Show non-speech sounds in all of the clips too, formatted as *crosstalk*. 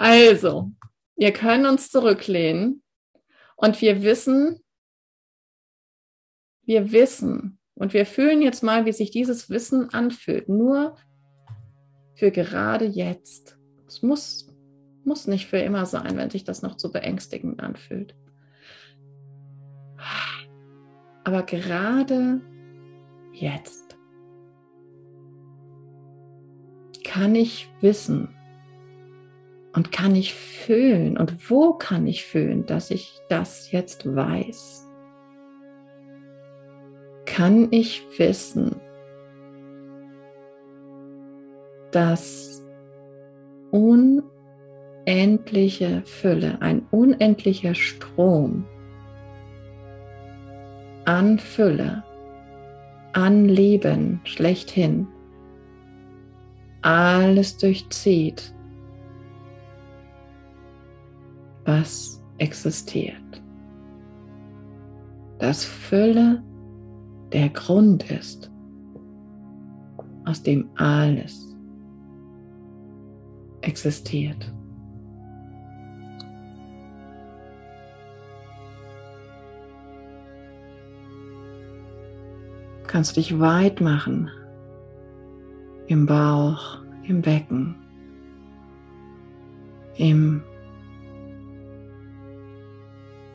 Also, wir können uns zurücklehnen und wir wissen, wir wissen und wir fühlen jetzt mal, wie sich dieses Wissen anfühlt. Nur für gerade jetzt. Es muss, muss nicht für immer sein, wenn sich das noch zu beängstigend anfühlt. Aber gerade jetzt kann ich wissen und kann ich fühlen und wo kann ich fühlen, dass ich das jetzt weiß? Kann ich wissen, dass unendliche Fülle, ein unendlicher Strom an Fülle, an Leben schlechthin alles durchzieht, was existiert. Dass Fülle der Grund ist, aus dem alles existiert. Kannst du dich weit machen im Bauch, im Becken, im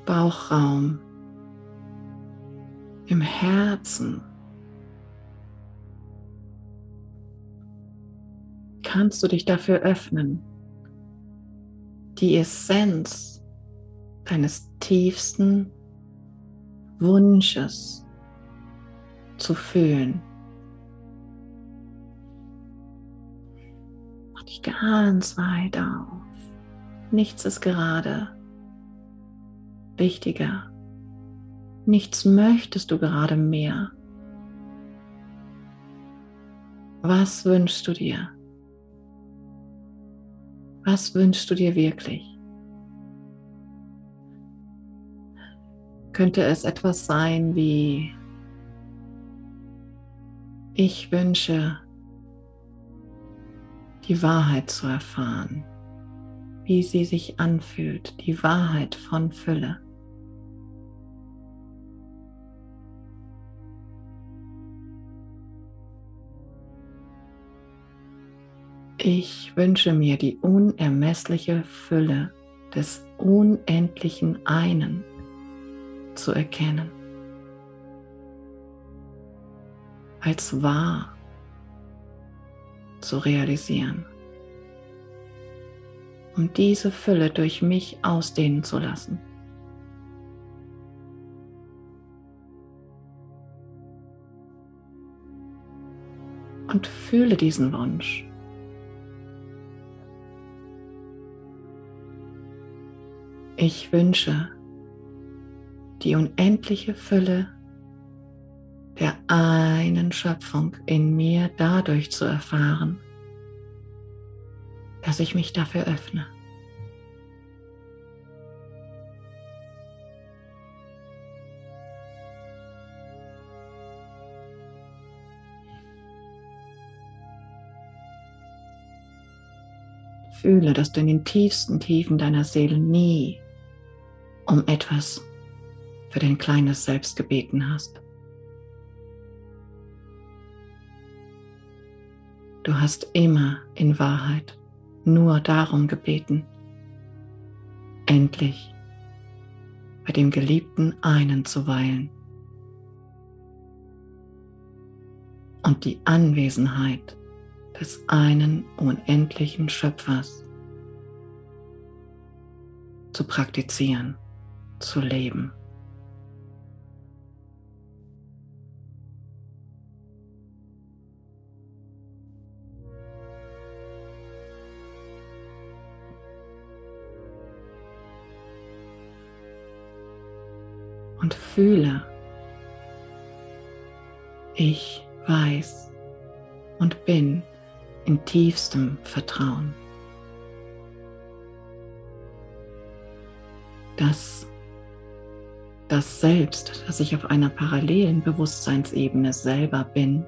Bauchraum, im Herzen. Kannst du dich dafür öffnen, die Essenz deines tiefsten Wunsches zu fühlen. Mach dich ganz weit auf. Nichts ist gerade wichtiger. Nichts möchtest du gerade mehr. Was wünschst du dir? Was wünschst du dir wirklich? Könnte es etwas sein wie, ich wünsche, die Wahrheit zu erfahren, wie sie sich anfühlt, die Wahrheit von Fülle. Ich wünsche mir die unermessliche Fülle des unendlichen Einen zu erkennen, als wahr zu realisieren, um diese Fülle durch mich ausdehnen zu lassen. Und fühle diesen Wunsch. Ich wünsche die unendliche Fülle der einen Schöpfung in mir dadurch zu erfahren, dass ich mich dafür öffne. Fühle, dass du in den tiefsten Tiefen deiner Seele nie um etwas für dein kleines Selbst gebeten hast. Du hast immer in Wahrheit nur darum gebeten, endlich bei dem geliebten einen zu weilen. Und die Anwesenheit des einen unendlichen Schöpfers zu praktizieren zu leben. Und fühle, ich weiß und bin in tiefstem Vertrauen. dass das Selbst, das ich auf einer parallelen Bewusstseinsebene selber bin,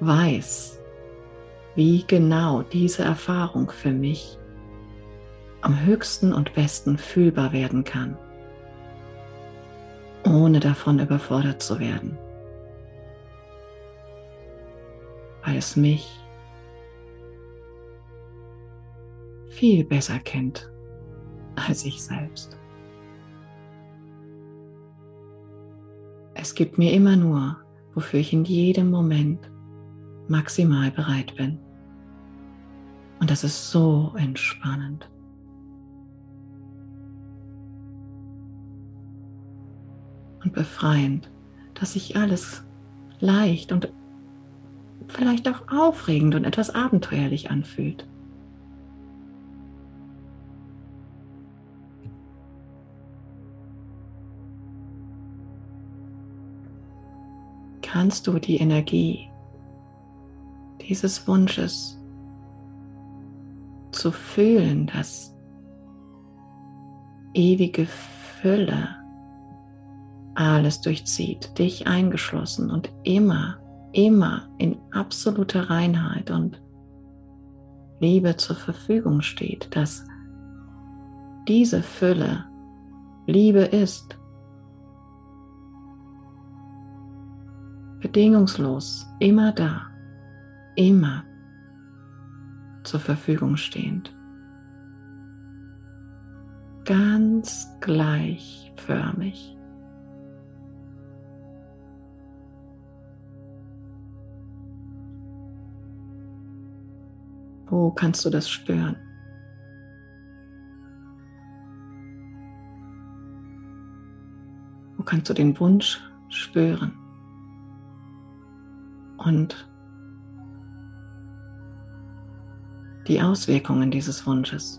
weiß, wie genau diese Erfahrung für mich am höchsten und besten fühlbar werden kann, ohne davon überfordert zu werden, weil es mich viel besser kennt als ich selbst. Es gibt mir immer nur, wofür ich in jedem Moment maximal bereit bin. Und das ist so entspannend. Und befreiend, dass sich alles leicht und vielleicht auch aufregend und etwas abenteuerlich anfühlt. Kannst du die Energie dieses Wunsches zu fühlen, dass ewige Fülle alles durchzieht, dich eingeschlossen und immer, immer in absoluter Reinheit und Liebe zur Verfügung steht, dass diese Fülle Liebe ist bedingungslos, immer da, immer zur Verfügung stehend. Ganz gleichförmig. Wo kannst du das spüren? Wo kannst du den Wunsch spüren? Und die Auswirkungen dieses Wunsches.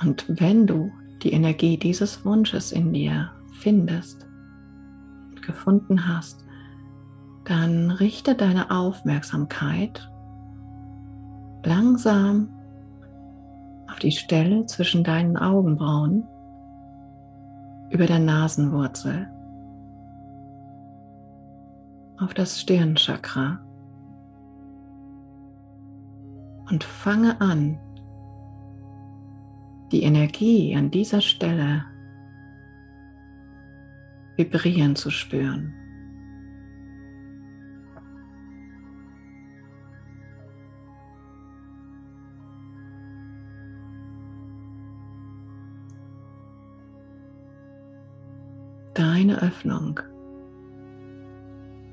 Und wenn du die Energie dieses Wunsches in dir findest, gefunden hast, dann richte deine Aufmerksamkeit langsam auf die Stelle zwischen deinen Augenbrauen über der Nasenwurzel, auf das Stirnchakra und fange an, die Energie an dieser Stelle vibrieren zu spüren. Deine Öffnung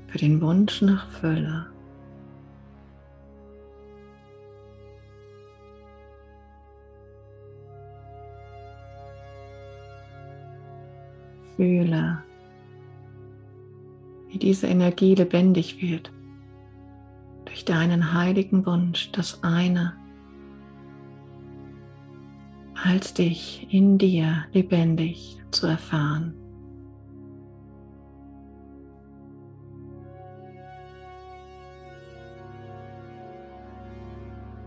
für den Wunsch nach Fülle. Fühle, wie diese Energie lebendig wird durch deinen heiligen Wunsch, das eine als dich in dir lebendig zu erfahren.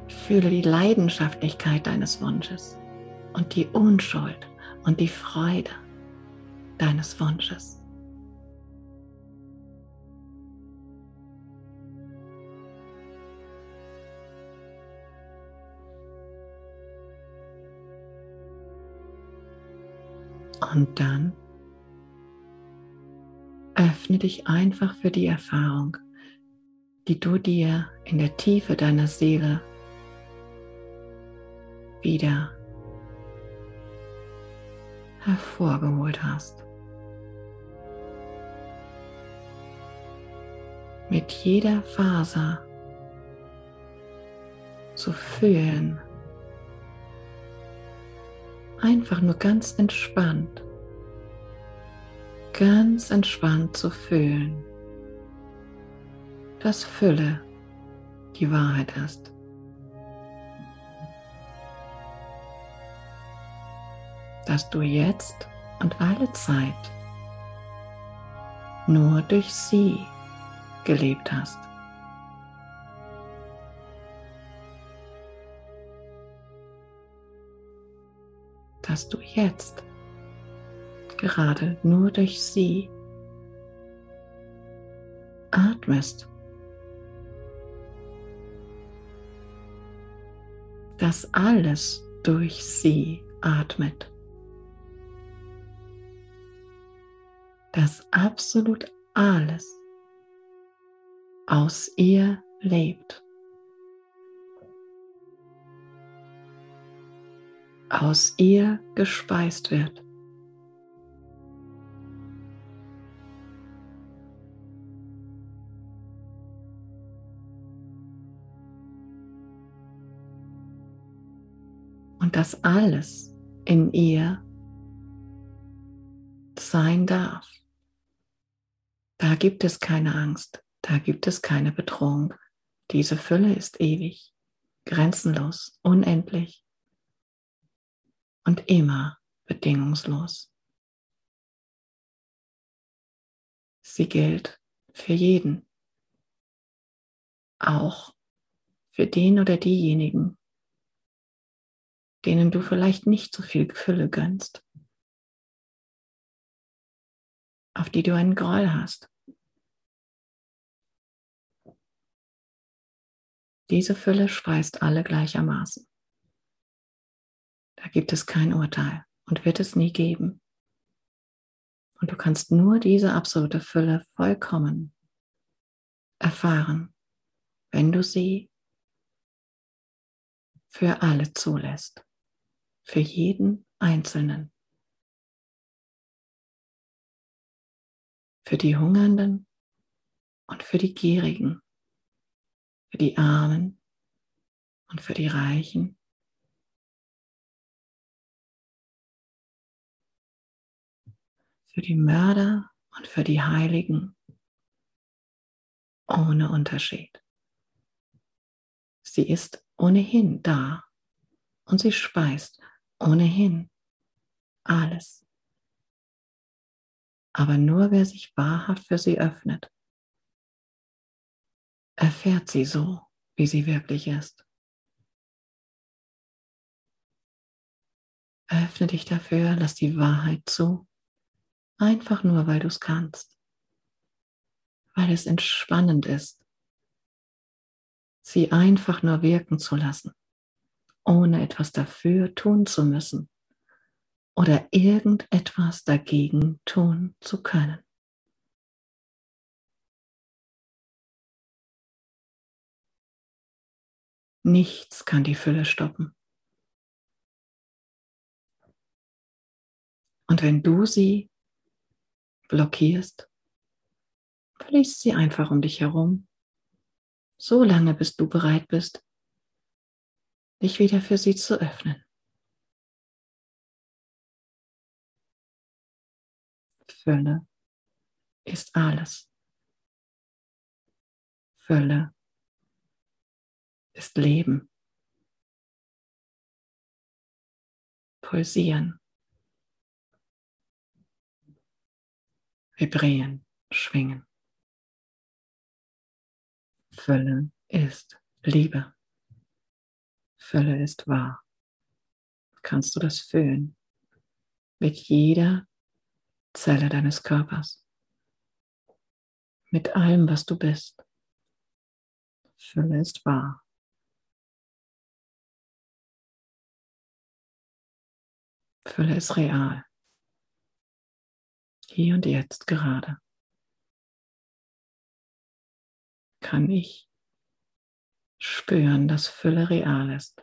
Fühle die Leidenschaftlichkeit deines Wunsches und die Unschuld und die Freude deines Wunsches. Und dann öffne dich einfach für die Erfahrung, die du dir in der Tiefe deiner Seele wieder hervorgeholt hast. Mit jeder Faser zu fühlen, einfach nur ganz entspannt, ganz entspannt zu fühlen, dass Fülle die Wahrheit ist. Dass du jetzt und alle Zeit nur durch sie gelebt hast. Dass du jetzt gerade nur durch sie atmest. Dass alles durch sie atmet. Dass absolut alles aus ihr lebt. Aus ihr gespeist wird. Und dass alles in ihr sein darf. Da gibt es keine Angst, da gibt es keine Bedrohung. Diese Fülle ist ewig, grenzenlos, unendlich und immer bedingungslos. Sie gilt für jeden, auch für den oder diejenigen, denen du vielleicht nicht so viel Fülle gönnst, auf die du einen Groll hast. Diese Fülle speist alle gleichermaßen. Gibt es kein Urteil und wird es nie geben. Und du kannst nur diese absolute Fülle vollkommen erfahren, wenn du sie für alle zulässt, für jeden Einzelnen. für die Hungernden und für die Gierigen, für die Armen und für die Reichen. Für die Mörder und für die Heiligen, ohne Unterschied. Sie ist ohnehin da und sie speist ohnehin alles aber nur wer sich wahrhaft für sie öffnet, erfährt sie so, wie sie wirklich ist. Öffne dich dafür, lass die Wahrheit zu, einfach nur, weil du es kannst, weil es entspannend ist, sie einfach nur wirken zu lassen, ohne etwas dafür tun zu müssen oder irgendetwas dagegen tun zu können. Nichts kann die Fülle stoppen. Und wenn du sie blockierst, fließt sie einfach um dich herum, so lange bis du bereit bist, dich wieder für sie zu öffnen. Fülle ist alles. Fülle ist Leben. Pulsieren. Vibrieren, schwingen. Fülle ist Liebe. Fülle ist wahr. Kannst du das fühlen? Mit jeder Zelle deines Körpers. Mit allem, was du bist. Fülle ist wahr. Fülle ist real. Hier und jetzt gerade. Kann ich spüren, dass Fülle real ist.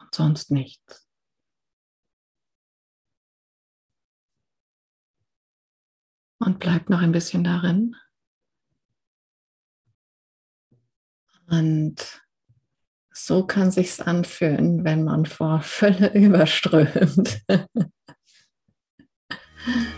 Und sonst nichts. und bleibt noch ein bisschen darin. Und so kann sich's anfühlen, wenn man vor Fülle *laughs* überströmt. Yeah. *laughs*